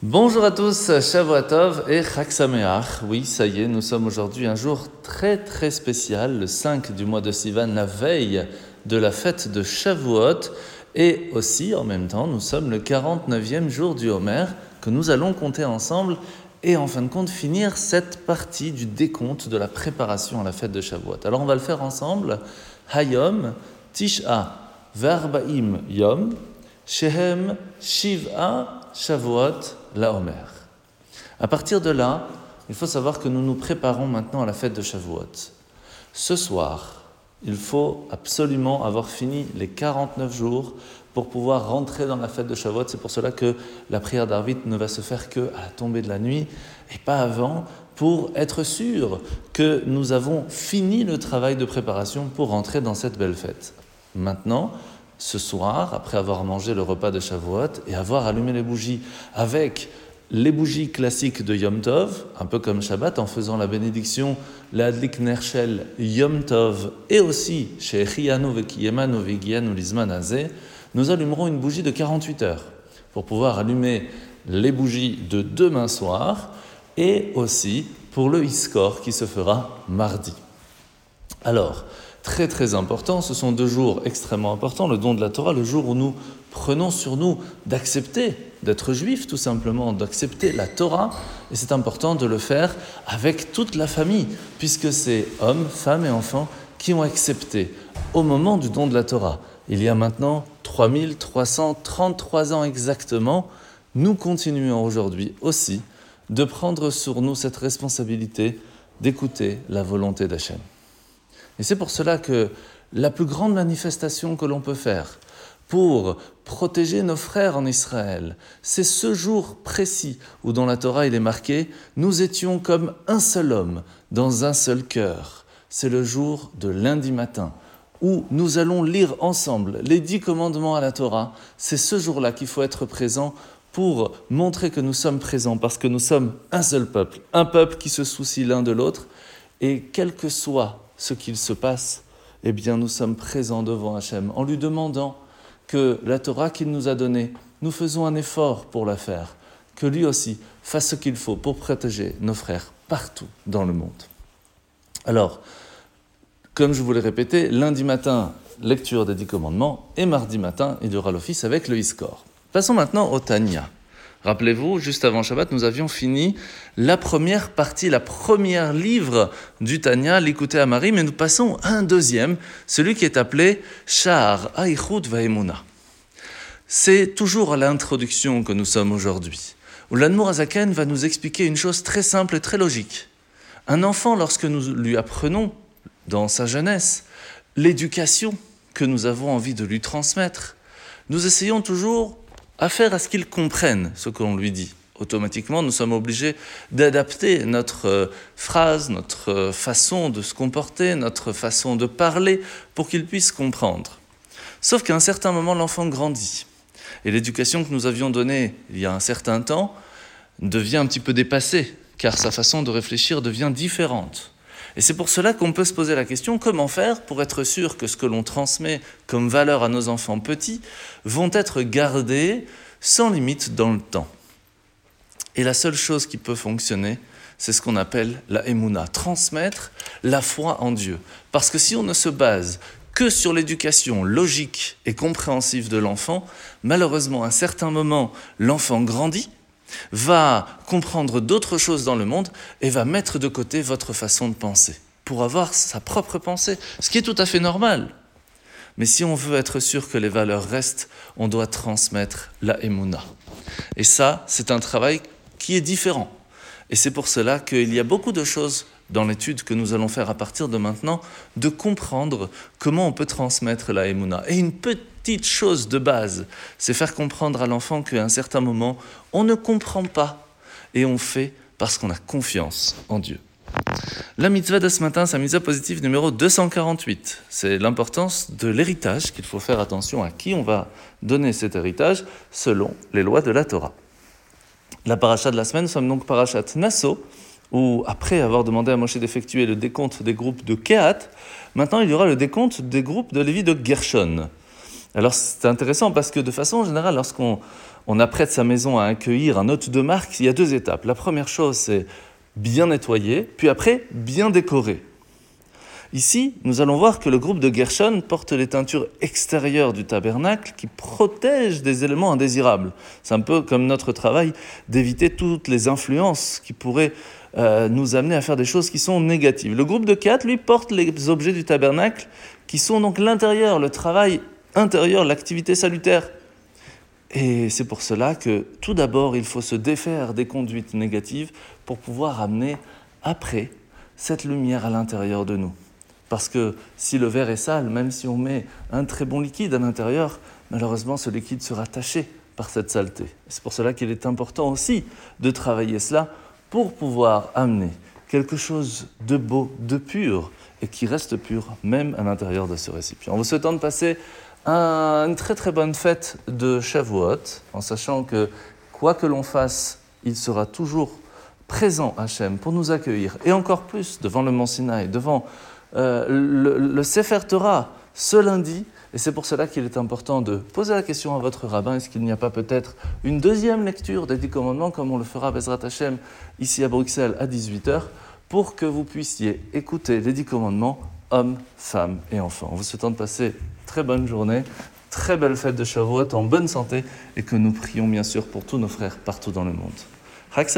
Bonjour à tous, Shavuatov et Chag Sameach. Oui, ça y est, nous sommes aujourd'hui un jour très très spécial, le 5 du mois de Sivan, la veille de la fête de Shavuot. Et aussi, en même temps, nous sommes le 49e jour du Homer que nous allons compter ensemble et en fin de compte finir cette partie du décompte de la préparation à la fête de Shavuot. Alors on va le faire ensemble. Hayom, Tish'a, Verbaim Yom, Shehem, Shiv'a, Shavuot, la. À partir de là, il faut savoir que nous nous préparons maintenant à la fête de Shavuot. Ce soir, il faut absolument avoir fini les 49 jours pour pouvoir rentrer dans la fête de Shavuot. C'est pour cela que la prière d'Arvit ne va se faire que à la tombée de la nuit et pas avant, pour être sûr que nous avons fini le travail de préparation pour rentrer dans cette belle fête. Maintenant, ce soir, après avoir mangé le repas de Shavuot et avoir allumé les bougies avec les bougies classiques de Yom Tov, un peu comme Shabbat, en faisant la bénédiction, l'Adlik Nershel Yom Tov, et aussi chez Echiyanu Vekiyemanu Vegianu Lizman nous allumerons une bougie de 48 heures pour pouvoir allumer les bougies de demain soir et aussi pour le Iskor qui se fera mardi. Alors, très très important. Ce sont deux jours extrêmement importants, le don de la Torah, le jour où nous prenons sur nous d'accepter d'être juifs tout simplement, d'accepter la Torah. Et c'est important de le faire avec toute la famille, puisque c'est hommes, femmes et enfants qui ont accepté au moment du don de la Torah. Il y a maintenant 3333 ans exactement, nous continuons aujourd'hui aussi de prendre sur nous cette responsabilité d'écouter la volonté d'Hachem. Et c'est pour cela que la plus grande manifestation que l'on peut faire pour protéger nos frères en Israël, c'est ce jour précis où dans la Torah il est marqué, nous étions comme un seul homme, dans un seul cœur. C'est le jour de lundi matin où nous allons lire ensemble les dix commandements à la Torah. C'est ce jour-là qu'il faut être présent pour montrer que nous sommes présents parce que nous sommes un seul peuple, un peuple qui se soucie l'un de l'autre. Et quel que soit ce qu'il se passe, eh bien nous sommes présents devant Hachem en lui demandant que la Torah qu'il nous a donnée, nous faisons un effort pour la faire, que lui aussi fasse ce qu'il faut pour protéger nos frères partout dans le monde. Alors, comme je vous l'ai répété, lundi matin, lecture des dix commandements, et mardi matin, il y aura l'office avec le Iskor. Passons maintenant au Tanya. Rappelez-vous, juste avant Shabbat, nous avions fini la première partie, la première livre du Tanya, l'écouter à Marie, mais nous passons à un deuxième, celui qui est appelé Shar Aichut Vaemuna. C'est toujours à l'introduction que nous sommes aujourd'hui, où l'Anmour Azaken va nous expliquer une chose très simple et très logique. Un enfant, lorsque nous lui apprenons, dans sa jeunesse, l'éducation que nous avons envie de lui transmettre, nous essayons toujours à faire à ce qu'il comprenne ce que l'on lui dit. Automatiquement, nous sommes obligés d'adapter notre euh, phrase, notre euh, façon de se comporter, notre façon de parler pour qu'il puisse comprendre. Sauf qu'à un certain moment, l'enfant grandit. Et l'éducation que nous avions donnée il y a un certain temps devient un petit peu dépassée, car sa façon de réfléchir devient différente. Et c'est pour cela qu'on peut se poser la question comment faire pour être sûr que ce que l'on transmet comme valeur à nos enfants petits vont être gardés sans limite dans le temps. Et la seule chose qui peut fonctionner, c'est ce qu'on appelle la emuna, transmettre la foi en Dieu. Parce que si on ne se base que sur l'éducation logique et compréhensive de l'enfant, malheureusement, à un certain moment, l'enfant grandit va comprendre d'autres choses dans le monde et va mettre de côté votre façon de penser pour avoir sa propre pensée, ce qui est tout à fait normal. Mais si on veut être sûr que les valeurs restent, on doit transmettre la emuna. Et ça, c'est un travail qui est différent. Et c'est pour cela qu'il y a beaucoup de choses dans l'étude que nous allons faire à partir de maintenant, de comprendre comment on peut transmettre la emuna. Et une petite chose de base, c'est faire comprendre à l'enfant qu'à un certain moment, on ne comprend pas et on fait parce qu'on a confiance en Dieu. La mitzvah de ce matin, c'est la mitzvah positive numéro 248. C'est l'importance de l'héritage, qu'il faut faire attention à qui on va donner cet héritage selon les lois de la Torah. La paracha de la semaine, nous sommes donc parachat Nassau, où après avoir demandé à Moshe d'effectuer le décompte des groupes de Kehat, maintenant il y aura le décompte des groupes de Lévi de Gershon. Alors c'est intéressant parce que de façon générale, lorsqu'on on apprête sa maison à accueillir un hôte de marque, il y a deux étapes. La première chose, c'est bien nettoyer, puis après, bien décorer. Ici, nous allons voir que le groupe de Gershon porte les teintures extérieures du tabernacle qui protègent des éléments indésirables. C'est un peu comme notre travail d'éviter toutes les influences qui pourraient euh, nous amener à faire des choses qui sont négatives. Le groupe de 4, lui, porte les objets du tabernacle qui sont donc l'intérieur, le travail intérieur, l'activité salutaire. Et c'est pour cela que tout d'abord, il faut se défaire des conduites négatives pour pouvoir amener après cette lumière à l'intérieur de nous. Parce que si le verre est sale, même si on met un très bon liquide à l'intérieur, malheureusement ce liquide sera taché par cette saleté. C'est pour cela qu'il est important aussi de travailler cela pour pouvoir amener quelque chose de beau, de pur, et qui reste pur même à l'intérieur de ce récipient. En vous souhaitant de passer une très très bonne fête de Shavuot, en sachant que quoi que l'on fasse, il sera toujours présent Hachem pour nous accueillir, et encore plus devant le Mont Sinaï, devant euh, le, Sefer Torah ce lundi. Et c'est pour cela qu'il est important de poser la question à votre rabbin est-ce qu'il n'y a pas peut-être une deuxième lecture des Dix Commandements, comme on le fera à Bezrat Hashem ici à Bruxelles à 18h, pour que vous puissiez écouter les Dix Commandements, hommes, femmes et enfants. En vous souhaitant de passer très bonne journée, très belle fête de Shavuot en bonne santé et que nous prions bien sûr pour tous nos frères partout dans le monde. Chag